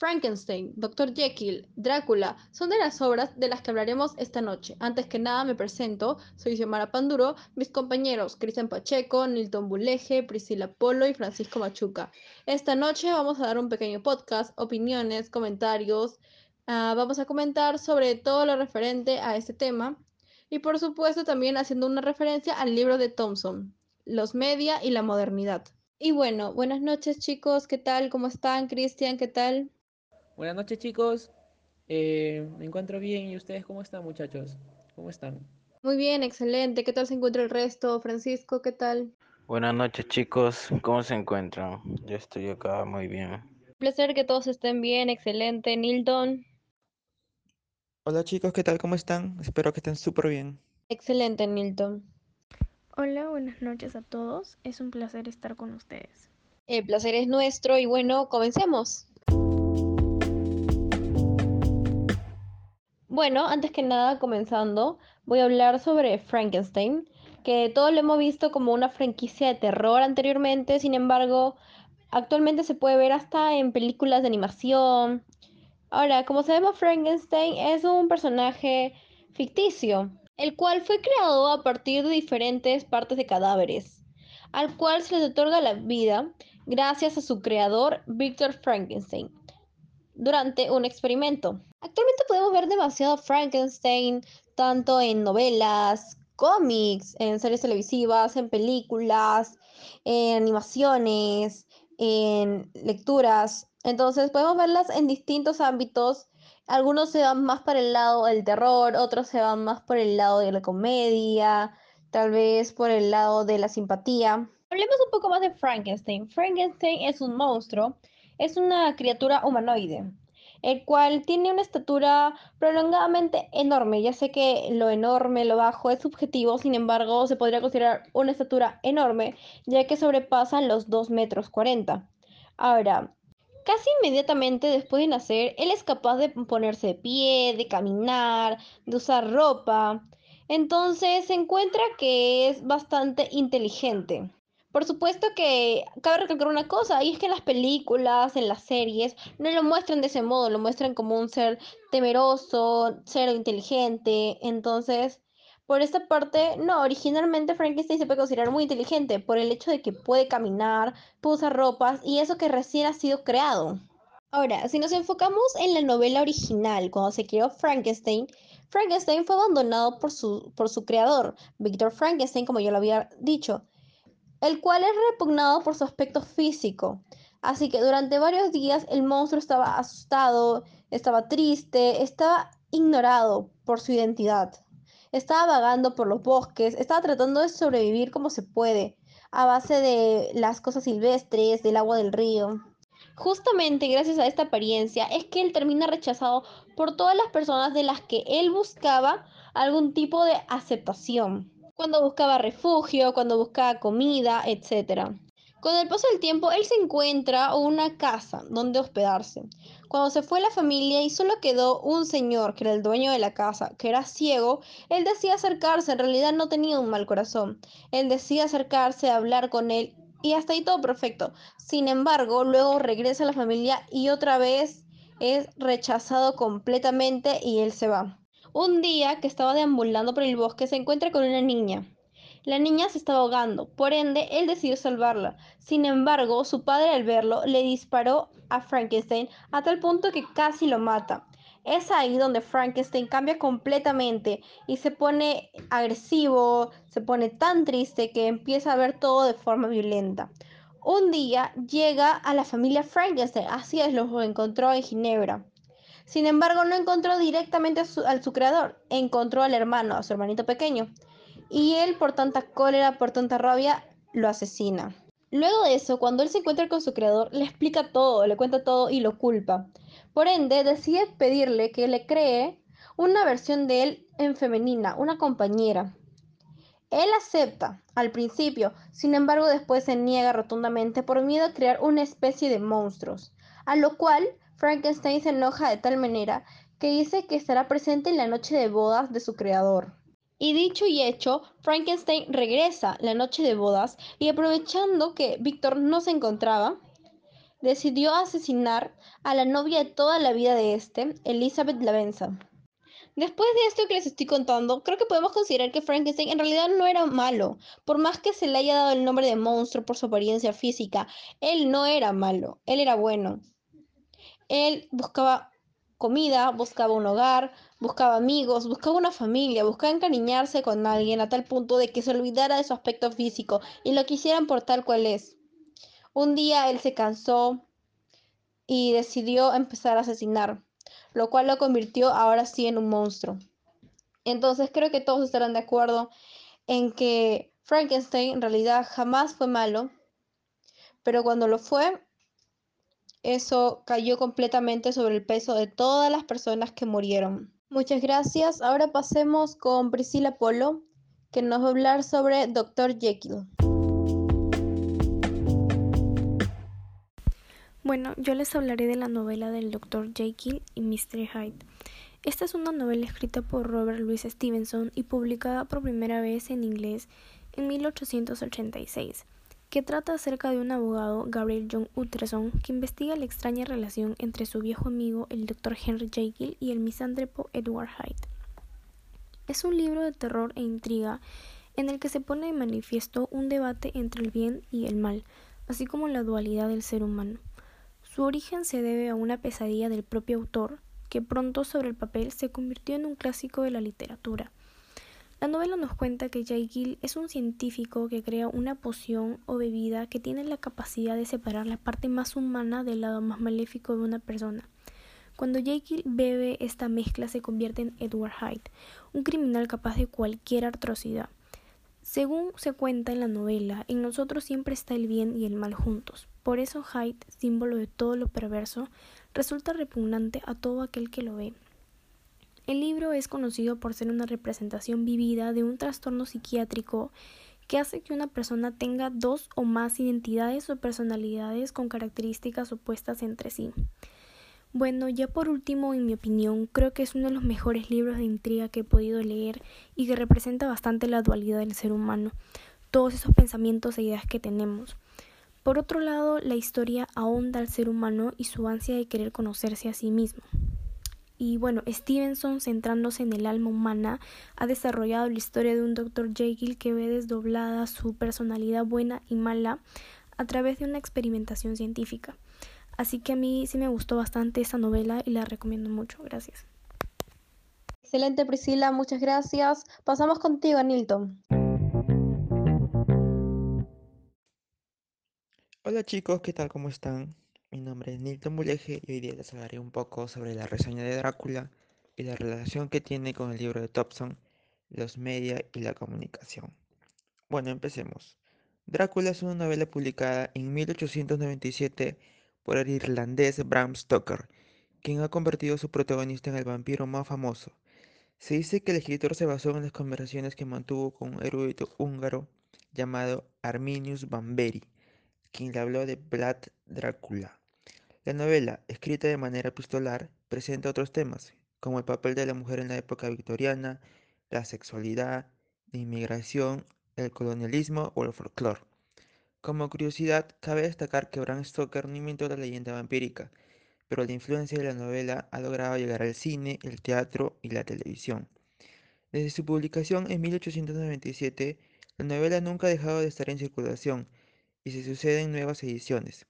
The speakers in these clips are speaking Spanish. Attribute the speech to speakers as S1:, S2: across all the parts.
S1: Frankenstein, Dr. Jekyll, Drácula, son de las obras de las que hablaremos esta noche. Antes que nada me presento, soy Xiomara Panduro, mis compañeros Cristian Pacheco, Nilton Buleje, Priscila Polo y Francisco Machuca. Esta noche vamos a dar un pequeño podcast, opiniones, comentarios, uh, vamos a comentar sobre todo lo referente a este tema y por supuesto también haciendo una referencia al libro de Thompson, Los media y la modernidad. Y bueno, buenas noches chicos, ¿qué tal? ¿Cómo están? Cristian, ¿qué tal?
S2: Buenas noches chicos, eh, me encuentro bien y ustedes cómo están muchachos, ¿cómo están?
S1: Muy bien, excelente, ¿qué tal se encuentra el resto? Francisco, ¿qué tal?
S3: Buenas noches chicos, ¿cómo se encuentran? Yo estoy acá muy bien.
S1: Un placer que todos estén bien, excelente. Nilton.
S4: Hola chicos, ¿qué tal? ¿Cómo están? Espero que estén súper bien.
S1: Excelente, Nilton.
S5: Hola, buenas noches a todos. Es un placer estar con ustedes.
S1: El placer es nuestro y bueno, comencemos. Bueno, antes que nada, comenzando, voy a hablar sobre Frankenstein, que todos lo hemos visto como una franquicia de terror anteriormente, sin embargo, actualmente se puede ver hasta en películas de animación. Ahora, como sabemos, Frankenstein es un personaje ficticio, el cual fue creado a partir de diferentes partes de cadáveres, al cual se les otorga la vida gracias a su creador, Victor Frankenstein, durante un experimento. Actualmente podemos ver demasiado Frankenstein, tanto en novelas, cómics, en series televisivas, en películas, en animaciones, en lecturas. Entonces podemos verlas en distintos ámbitos. Algunos se van más para el lado del terror, otros se van más por el lado de la comedia, tal vez por el lado de la simpatía. Hablemos un poco más de Frankenstein. Frankenstein es un monstruo, es una criatura humanoide el cual tiene una estatura prolongadamente enorme. Ya sé que lo enorme, lo bajo es subjetivo, sin embargo, se podría considerar una estatura enorme, ya que sobrepasa los 2 metros 40. Ahora, casi inmediatamente después de nacer, él es capaz de ponerse de pie, de caminar, de usar ropa. Entonces se encuentra que es bastante inteligente. Por supuesto que cabe recalcar una cosa, y es que en las películas, en las series, no lo muestran de ese modo, lo muestran como un ser temeroso, ser inteligente. Entonces, por esta parte, no, originalmente Frankenstein se puede considerar muy inteligente por el hecho de que puede caminar, puede usar ropas y eso que recién ha sido creado. Ahora, si nos enfocamos en la novela original, cuando se creó Frankenstein, Frankenstein fue abandonado por su, por su creador, Victor Frankenstein, como yo lo había dicho el cual es repugnado por su aspecto físico. Así que durante varios días el monstruo estaba asustado, estaba triste, estaba ignorado por su identidad. Estaba vagando por los bosques, estaba tratando de sobrevivir como se puede, a base de las cosas silvestres, del agua del río. Justamente gracias a esta apariencia es que él termina rechazado por todas las personas de las que él buscaba algún tipo de aceptación cuando buscaba refugio, cuando buscaba comida, etc. Con el paso del tiempo, él se encuentra una casa donde hospedarse. Cuando se fue la familia y solo quedó un señor, que era el dueño de la casa, que era ciego, él decía acercarse, en realidad no tenía un mal corazón. Él decía acercarse, hablar con él y hasta ahí todo perfecto. Sin embargo, luego regresa a la familia y otra vez es rechazado completamente y él se va. Un día que estaba deambulando por el bosque se encuentra con una niña. La niña se estaba ahogando, por ende él decidió salvarla. Sin embargo, su padre al verlo le disparó a Frankenstein a tal punto que casi lo mata. Es ahí donde Frankenstein cambia completamente y se pone agresivo, se pone tan triste que empieza a ver todo de forma violenta. Un día llega a la familia Frankenstein, así es, lo encontró en Ginebra. Sin embargo, no encontró directamente a su, su creador, encontró al hermano, a su hermanito pequeño. Y él, por tanta cólera, por tanta rabia, lo asesina. Luego de eso, cuando él se encuentra con su creador, le explica todo, le cuenta todo y lo culpa. Por ende, decide pedirle que le cree una versión de él en femenina, una compañera. Él acepta al principio, sin embargo después se niega rotundamente por miedo a crear una especie de monstruos, a lo cual Frankenstein se enoja de tal manera que dice que estará presente en la noche de bodas de su creador. Y dicho y hecho, Frankenstein regresa la noche de bodas y aprovechando que Víctor no se encontraba, decidió asesinar a la novia de toda la vida de este, Elizabeth Lavenza. Después de esto que les estoy contando, creo que podemos considerar que Frankenstein en realidad no era malo. Por más que se le haya dado el nombre de monstruo por su apariencia física, él no era malo, él era bueno. Él buscaba comida, buscaba un hogar, buscaba amigos, buscaba una familia, buscaba encariñarse con alguien a tal punto de que se olvidara de su aspecto físico y lo quisieran por tal cual es. Un día él se cansó y decidió empezar a asesinar, lo cual lo convirtió ahora sí en un monstruo. Entonces creo que todos estarán de acuerdo en que Frankenstein en realidad jamás fue malo, pero cuando lo fue, eso cayó completamente sobre el peso de todas las personas que murieron. Muchas gracias. Ahora pasemos con Priscila Polo, que nos va a hablar sobre Dr. Jekyll.
S5: Bueno, yo les hablaré de la novela del Dr. Jekyll y Mr. Hyde. Esta es una novela escrita por Robert Louis Stevenson y publicada por primera vez en inglés en 1886 que trata acerca de un abogado, Gabriel John Utterson, que investiga la extraña relación entre su viejo amigo, el Dr. Henry Jekyll, y el misántropo Edward Hyde. Es un libro de terror e intriga en el que se pone de manifiesto un debate entre el bien y el mal, así como la dualidad del ser humano. Su origen se debe a una pesadilla del propio autor, que pronto sobre el papel se convirtió en un clásico de la literatura. La novela nos cuenta que Jekyll es un científico que crea una poción o bebida que tiene la capacidad de separar la parte más humana del lado más maléfico de una persona. Cuando Jekyll bebe esta mezcla se convierte en Edward Hyde, un criminal capaz de cualquier atrocidad. Según se cuenta en la novela, en nosotros siempre está el bien y el mal juntos. Por eso Hyde, símbolo de todo lo perverso, resulta repugnante a todo aquel que lo ve. El libro es conocido por ser una representación vivida de un trastorno psiquiátrico que hace que una persona tenga dos o más identidades o personalidades con características opuestas entre sí. Bueno, ya por último, en mi opinión, creo que es uno de los mejores libros de intriga que he podido leer y que representa bastante la dualidad del ser humano, todos esos pensamientos e ideas que tenemos. Por otro lado, la historia ahonda al ser humano y su ansia de querer conocerse a sí mismo. Y bueno, Stevenson, centrándose en el alma humana, ha desarrollado la historia de un Dr. Jekyll que ve desdoblada su personalidad buena y mala a través de una experimentación científica. Así que a mí sí me gustó bastante esa novela y la recomiendo mucho. Gracias.
S1: Excelente Priscila, muchas gracias. Pasamos contigo, Nilton.
S4: Hola chicos, ¿qué tal? ¿Cómo están? Mi nombre es Nilton Muleje y hoy día les hablaré un poco sobre la reseña de Drácula y la relación que tiene con el libro de Thompson, los media y la comunicación. Bueno, empecemos. Drácula es una novela publicada en 1897 por el irlandés Bram Stoker, quien ha convertido a su protagonista en el vampiro más famoso. Se dice que el escritor se basó en las conversaciones que mantuvo con un erudito húngaro llamado Arminius Bamberi, quien le habló de Vlad Drácula. La novela, escrita de manera epistolar, presenta otros temas, como el papel de la mujer en la época victoriana, la sexualidad, la inmigración, el colonialismo o el folclore. Como curiosidad, cabe destacar que Bram Stoker no inventó la leyenda vampírica, pero la influencia de la novela ha logrado llegar al cine, el teatro y la televisión. Desde su publicación en 1897, la novela nunca ha dejado de estar en circulación y se suceden nuevas ediciones.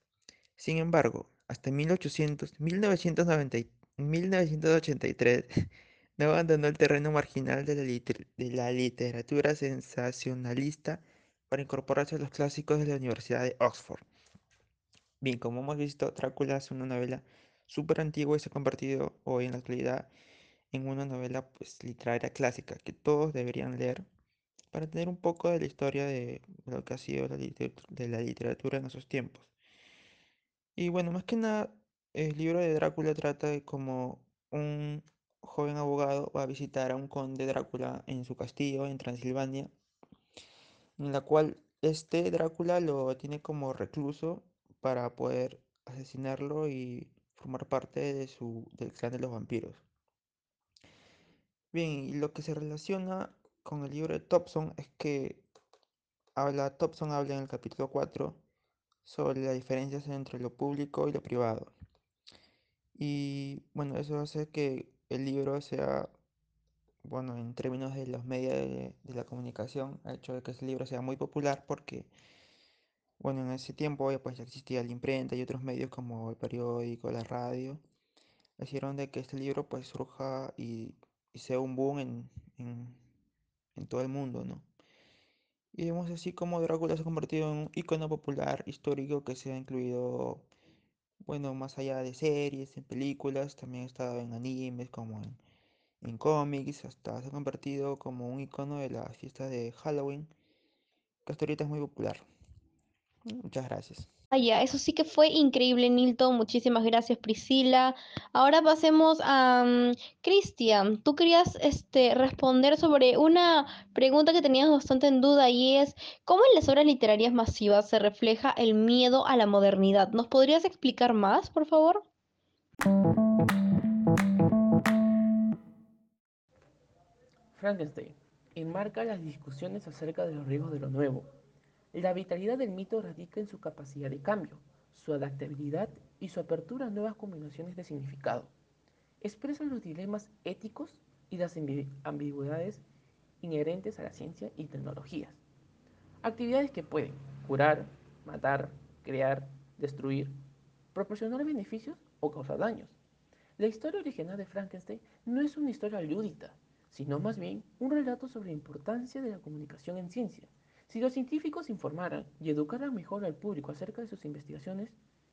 S4: Sin embargo, hasta 1800, 1983 no abandonó el terreno marginal de la, literatura sensacionalista para incorporarse a los clásicos de la Universidad de Oxford. Bien, como hemos visto, Drácula es una novela súper antigua y se ha convertido hoy en la actualidad en una novela pues, literaria clásica que todos deberían leer para tener un poco de la historia de lo que ha sido de la literatura en esos tiempos. Y bueno, más que nada, el libro de Drácula trata de cómo un joven abogado va a visitar a un conde Drácula en su castillo en Transilvania, en la cual este Drácula lo tiene como recluso para poder asesinarlo y formar parte de su, del clan de los vampiros. Bien, y lo que se relaciona con el libro de Thompson es que habla, Thompson habla en el capítulo 4 sobre las diferencias entre lo público y lo privado. Y bueno, eso hace que el libro sea, bueno, en términos de los medios de, de la comunicación, ha hecho de que ese libro sea muy popular porque, bueno, en ese tiempo ya pues ya existía la imprenta y otros medios como el periódico, la radio, hicieron de que este libro pues surja y, y sea un boom en, en, en todo el mundo, ¿no? Y vemos así como Drácula se ha convertido en un icono popular histórico que se ha incluido, bueno, más allá de series, en películas, también ha estado en animes, como en, en cómics, hasta se ha convertido como un icono de la fiesta de Halloween, que hasta ahorita es muy popular. Muchas gracias.
S1: Vaya, eso sí que fue increíble, Nilton. Muchísimas gracias, Priscila. Ahora pasemos a mm, Cristian. Tú querías este, responder sobre una pregunta que tenías bastante en duda y es, ¿cómo en las obras literarias masivas se refleja el miedo a la modernidad? ¿Nos podrías explicar más, por favor?
S2: Frankenstein enmarca las discusiones acerca de los riesgos de lo nuevo. La vitalidad del mito radica en su capacidad de cambio, su adaptabilidad y su apertura a nuevas combinaciones de significado. Expresa los dilemas éticos y las ambigüedades inherentes a la ciencia y tecnologías. Actividades que pueden curar, matar, crear, destruir, proporcionar beneficios o causar daños. La historia original de Frankenstein no es una historia lúdica, sino más bien un relato sobre la importancia de la comunicación en ciencia. Si los científicos informaran y educaran mejor al público acerca de sus investigaciones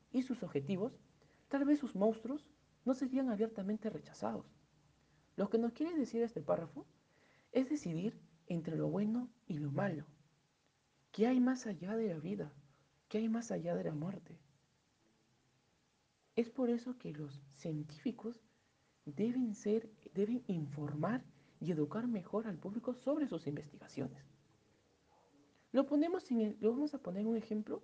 S2: y sus objetivos, tal vez sus monstruos no serían abiertamente rechazados. Lo que nos quiere decir este párrafo es decidir entre lo bueno y lo malo. ¿Qué hay más allá de la vida? ¿Qué hay más allá de la muerte? Es por eso que los científicos deben ser, deben informar y educar mejor al público sobre sus investigaciones. Lo, ponemos lo vamos a poner un ejemplo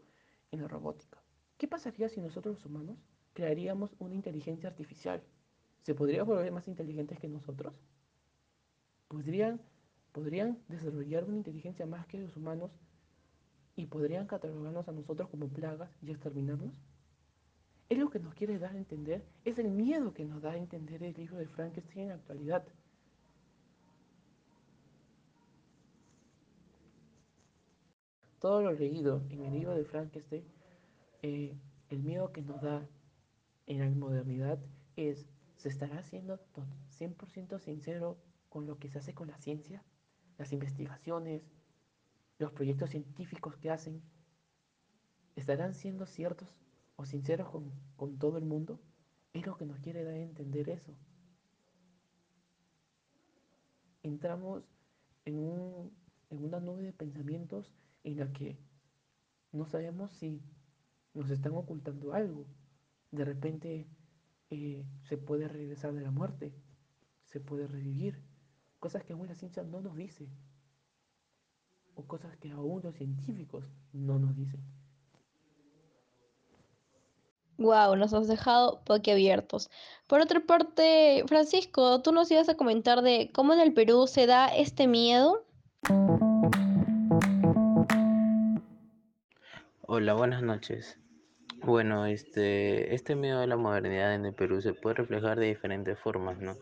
S2: en la robótica. ¿Qué pasaría si nosotros los humanos crearíamos una inteligencia artificial? ¿Se podría volver más inteligentes que nosotros? ¿Podrían, ¿Podrían desarrollar una inteligencia más que los humanos y podrían catalogarnos a nosotros como plagas y exterminarnos? Es lo que nos quiere dar a entender, es el miedo que nos da a entender el libro de Frankenstein en la actualidad. Todo lo leído en el libro de Frankenstein, eh, el miedo que nos da en la modernidad es, ¿se estará haciendo 100% sincero con lo que se hace con la ciencia? Las investigaciones, los proyectos científicos que hacen, ¿estarán siendo ciertos o sinceros con, con todo el mundo? Es lo que nos quiere dar a entender eso. Entramos en, un, en una nube de pensamientos en la que no sabemos si nos están ocultando algo. De repente eh, se puede regresar de la muerte, se puede revivir, cosas que aún la ciencia no nos dice, o cosas que aún los científicos no nos dicen.
S1: Wow, nos has dejado boquiabiertos. Por otra parte, Francisco, tú nos ibas a comentar de cómo en el Perú se da este miedo.
S3: Hola, buenas noches. Bueno, este, este miedo a la modernidad en el Perú se puede reflejar de diferentes formas, ¿no?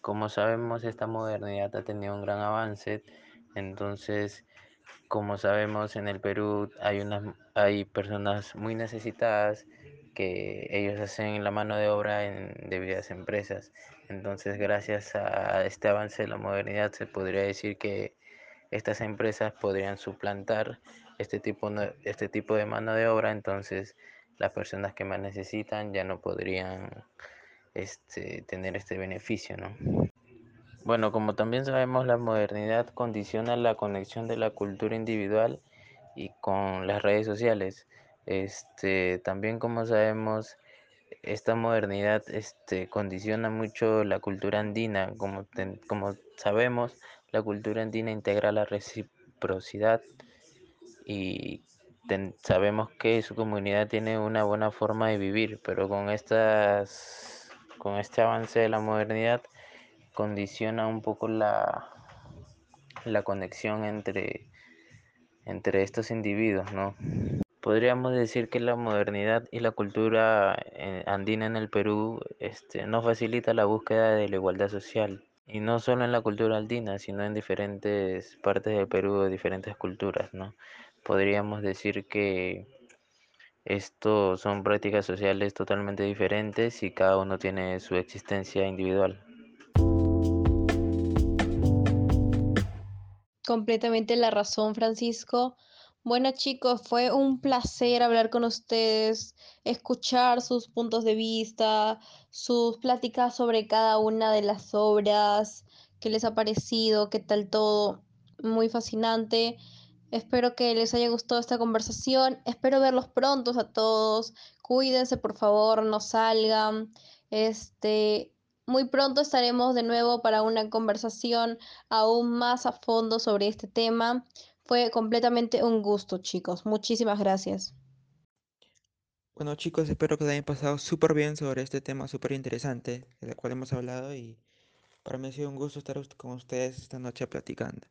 S3: Como sabemos, esta modernidad ha tenido un gran avance, entonces, como sabemos, en el Perú hay unas, hay personas muy necesitadas que ellos hacen la mano de obra en debidas empresas. Entonces, gracias a este avance de la modernidad, se podría decir que estas empresas podrían suplantar este tipo, este tipo de mano de obra, entonces las personas que más necesitan ya no podrían este, tener este beneficio, ¿no? Bueno, como también sabemos, la modernidad condiciona la conexión de la cultura individual y con las redes sociales. Este, también como sabemos, esta modernidad este, condiciona mucho la cultura andina. Como, como sabemos, la cultura andina integra la reciprocidad y sabemos que su comunidad tiene una buena forma de vivir, pero con, estas, con este avance de la modernidad condiciona un poco la, la conexión entre, entre estos individuos, ¿no? Podríamos decir que la modernidad y la cultura eh, andina en el Perú este, no facilita la búsqueda de la igualdad social. Y no solo en la cultura andina, sino en diferentes partes del Perú, de diferentes culturas, ¿no? Podríamos decir que estos son prácticas sociales totalmente diferentes y cada uno tiene su existencia individual.
S1: Completamente la razón, Francisco. Bueno, chicos, fue un placer hablar con ustedes, escuchar sus puntos de vista, sus pláticas sobre cada una de las obras, qué les ha parecido, qué tal todo. Muy fascinante. Espero que les haya gustado esta conversación. Espero verlos prontos a todos. Cuídense, por favor, no salgan. Este, muy pronto estaremos de nuevo para una conversación aún más a fondo sobre este tema. Fue completamente un gusto, chicos. Muchísimas gracias.
S4: Bueno chicos, espero que les hayan pasado súper bien sobre este tema súper interesante del cual hemos hablado y para mí ha sido un gusto estar con ustedes esta noche platicando.